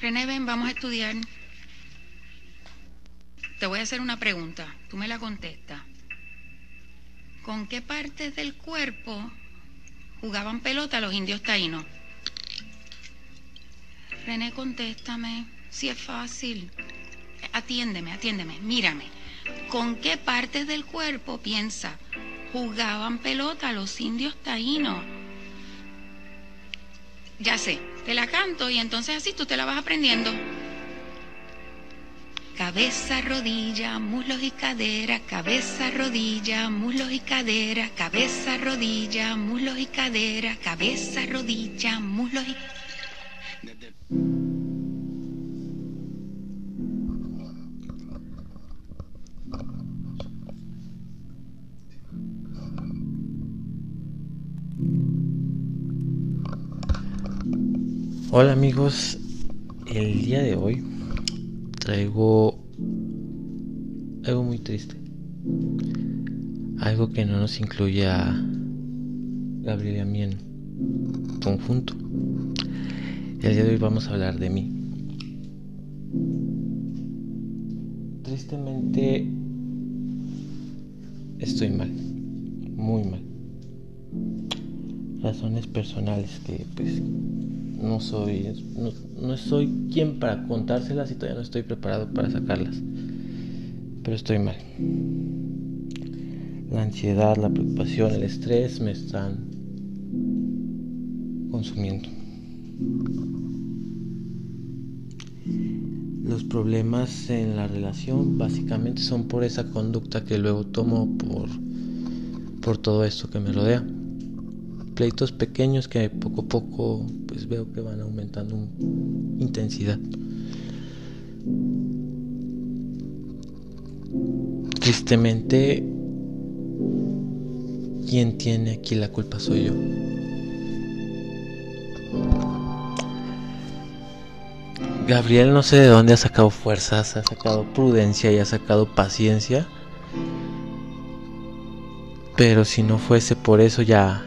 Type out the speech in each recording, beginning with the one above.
René, ven, vamos a estudiar. Te voy a hacer una pregunta. Tú me la contestas. ¿Con qué partes del cuerpo jugaban pelota los indios taínos? René, contéstame. Si es fácil. Atiéndeme, atiéndeme. Mírame. ¿Con qué partes del cuerpo piensa jugaban pelota los indios taínos? Ya sé, te la canto y entonces así tú te la vas aprendiendo. Cabeza, rodilla, muslos y cadera, cabeza, rodilla, muslos y cadera, cabeza, rodilla, muslos y cadera, cabeza, rodilla, muslos y Hola amigos, el día de hoy traigo algo muy triste. Algo que no nos incluye a Gabriel y a mí en conjunto. El día de hoy vamos a hablar de mí. Tristemente estoy mal, muy mal. Razones personales que pues no soy, no, soy quien para contárselas y todavía no estoy preparado para sacarlas. Pero estoy mal. La ansiedad, la preocupación, el estrés me están consumiendo. Los problemas en la relación básicamente son por esa conducta que luego tomo por, por todo esto que me rodea pleitos pequeños que poco a poco pues veo que van aumentando en intensidad. Tristemente, quien tiene aquí la culpa soy yo. Gabriel no sé de dónde ha sacado fuerzas, ha sacado prudencia y ha sacado paciencia. Pero si no fuese por eso ya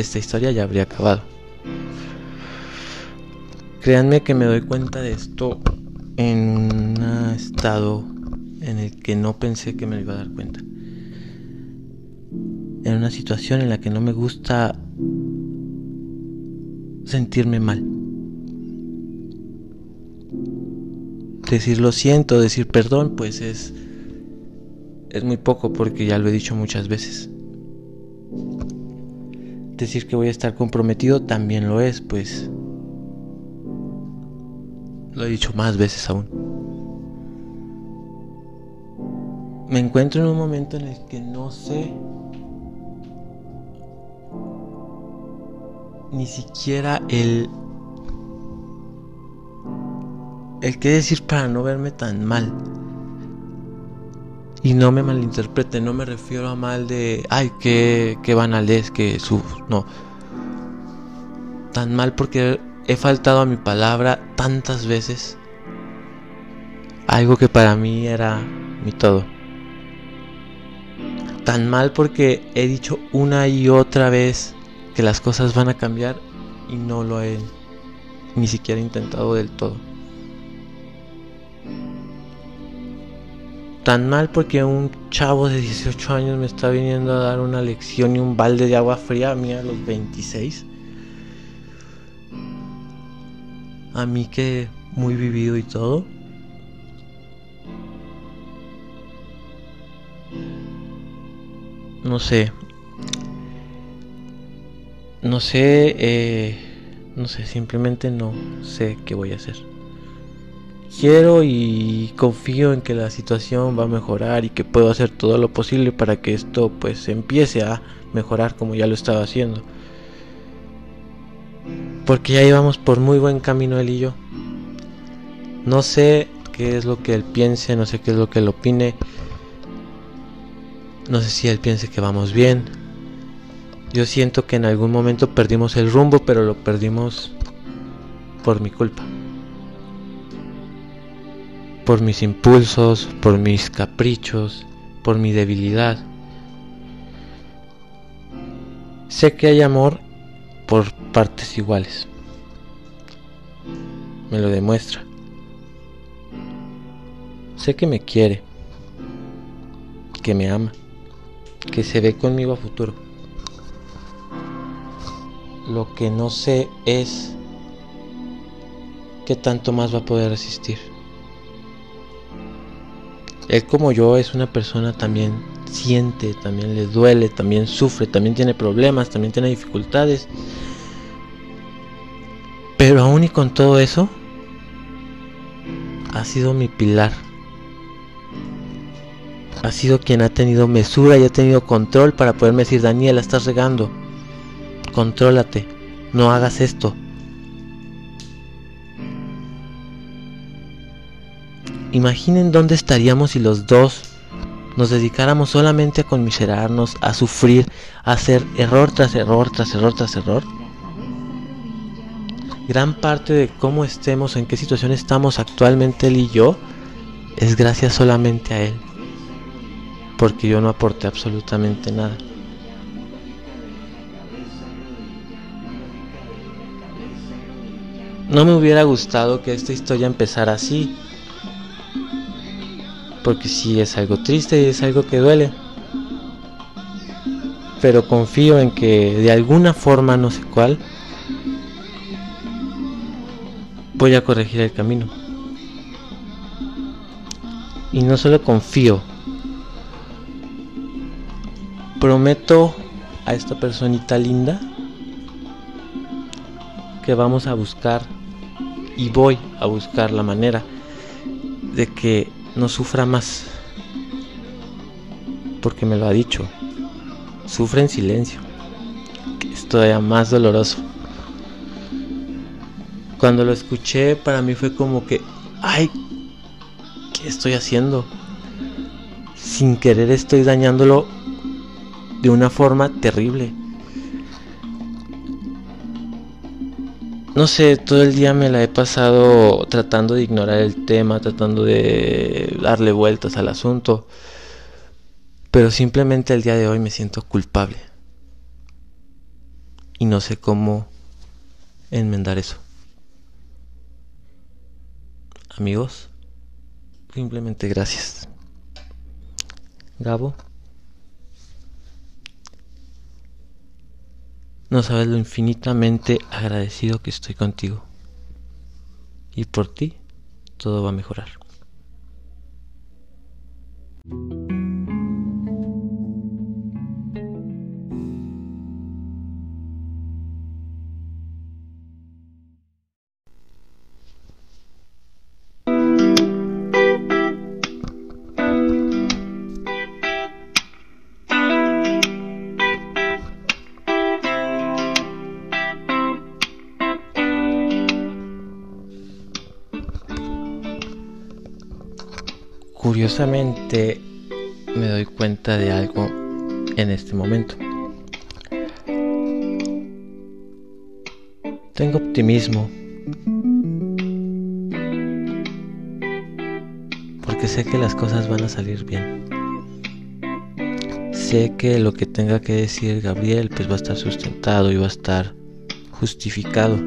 esta historia ya habría acabado. Créanme que me doy cuenta de esto en un estado en el que no pensé que me iba a dar cuenta. En una situación en la que no me gusta sentirme mal. Decir lo siento, decir perdón, pues es es muy poco porque ya lo he dicho muchas veces decir que voy a estar comprometido también lo es, pues lo he dicho más veces aún. Me encuentro en un momento en el que no sé ni siquiera el el qué decir para no verme tan mal. Y no me malinterprete, no me refiero a mal de, ay, qué, qué banal es, que su... No. Tan mal porque he faltado a mi palabra tantas veces. Algo que para mí era mi todo. Tan mal porque he dicho una y otra vez que las cosas van a cambiar y no lo he ni siquiera intentado del todo. Tan mal porque un chavo de 18 años me está viniendo a dar una lección y un balde de agua fría a mí a los 26. A mí que muy vivido y todo. No sé. No sé, eh, no sé, simplemente no sé qué voy a hacer quiero y confío en que la situación va a mejorar y que puedo hacer todo lo posible para que esto pues empiece a mejorar como ya lo estaba haciendo. Porque ya íbamos por muy buen camino él y yo. No sé qué es lo que él piense, no sé qué es lo que él opine. No sé si él piense que vamos bien. Yo siento que en algún momento perdimos el rumbo, pero lo perdimos por mi culpa por mis impulsos, por mis caprichos, por mi debilidad. Sé que hay amor por partes iguales. me lo demuestra. Sé que me quiere, que me ama, que se ve conmigo a futuro. Lo que no sé es qué tanto más va a poder resistir. Él como yo es una persona también siente, también le duele, también sufre, también tiene problemas, también tiene dificultades. Pero aún y con todo eso, ha sido mi pilar. Ha sido quien ha tenido mesura y ha tenido control para poderme decir, Daniela, estás regando. Contrólate, no hagas esto. Imaginen dónde estaríamos si los dos nos dedicáramos solamente a conmiserarnos, a sufrir, a hacer error tras error, tras error, tras error. Gran parte de cómo estemos, en qué situación estamos actualmente él y yo, es gracias solamente a él. Porque yo no aporté absolutamente nada. No me hubiera gustado que esta historia empezara así, porque sí es algo triste y es algo que duele. Pero confío en que de alguna forma, no sé cuál, voy a corregir el camino. Y no solo confío, prometo a esta personita linda que vamos a buscar y voy a buscar la manera de que no sufra más. Porque me lo ha dicho. Sufre en silencio. es todavía más doloroso. Cuando lo escuché para mí fue como que, ay, ¿qué estoy haciendo? Sin querer estoy dañándolo de una forma terrible. No sé, todo el día me la he pasado tratando de ignorar el tema, tratando de darle vueltas al asunto. Pero simplemente el día de hoy me siento culpable. Y no sé cómo enmendar eso. Amigos, simplemente gracias. Gabo. No sabes lo infinitamente agradecido que estoy contigo. Y por ti todo va a mejorar. Curiosamente me doy cuenta de algo en este momento. Tengo optimismo porque sé que las cosas van a salir bien. Sé que lo que tenga que decir Gabriel pues va a estar sustentado y va a estar justificado.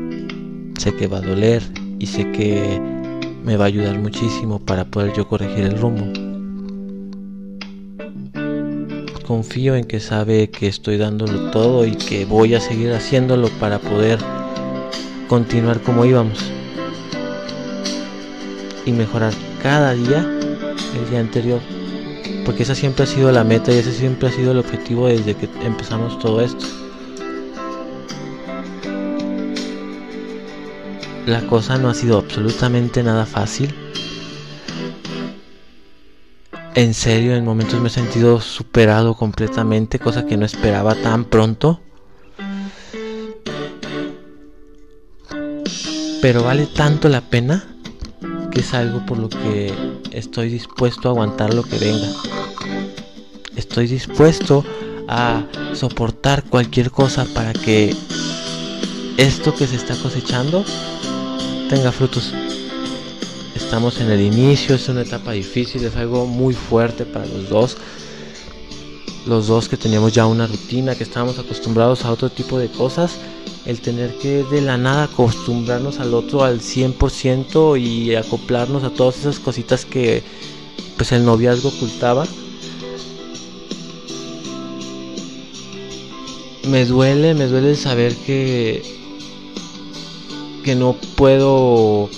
Sé que va a doler y sé que me va a ayudar muchísimo para poder yo corregir el rumbo. Confío en que sabe que estoy dándolo todo y que voy a seguir haciéndolo para poder continuar como íbamos y mejorar cada día el día anterior. Porque esa siempre ha sido la meta y ese siempre ha sido el objetivo desde que empezamos todo esto. La cosa no ha sido absolutamente nada fácil. En serio, en momentos me he sentido superado completamente, cosa que no esperaba tan pronto. Pero vale tanto la pena que es algo por lo que estoy dispuesto a aguantar lo que venga. Estoy dispuesto a soportar cualquier cosa para que esto que se está cosechando tenga frutos. Estamos en el inicio, es una etapa difícil, es algo muy fuerte para los dos. los dos que teníamos ya una rutina, que estábamos acostumbrados a otro tipo de cosas, el tener que de la nada acostumbrarnos al otro al 100% y acoplarnos a todas esas cositas que pues el noviazgo ocultaba. Me duele, me duele saber que que no puedo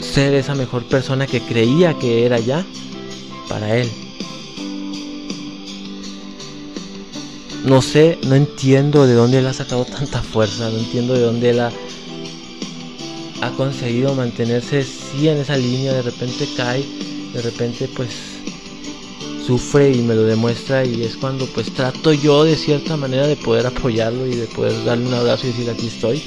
ser esa mejor persona que creía que era ya para él. No sé, no entiendo de dónde él ha sacado tanta fuerza, no entiendo de dónde él ha, conseguido mantenerse sí en esa línea, de repente cae, de repente pues sufre y me lo demuestra y es cuando pues trato yo de cierta manera de poder apoyarlo y de poder darle un abrazo y decir aquí estoy.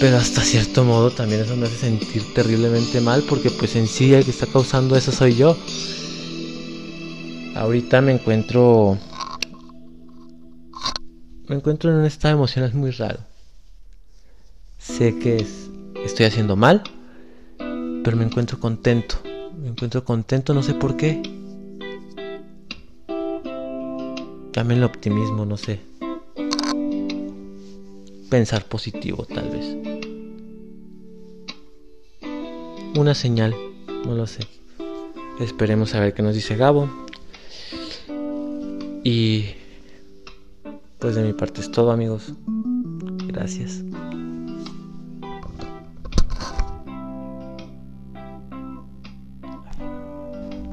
Pero hasta cierto modo también eso me hace sentir terriblemente mal porque pues en sí el que está causando eso soy yo. Ahorita me encuentro me encuentro en un estado emocional muy raro. Sé que estoy haciendo mal, pero me encuentro contento. Encuentro contento, no sé por qué. También el optimismo, no sé. Pensar positivo, tal vez. Una señal, no lo sé. Esperemos a ver qué nos dice Gabo. Y pues de mi parte es todo amigos. Gracias.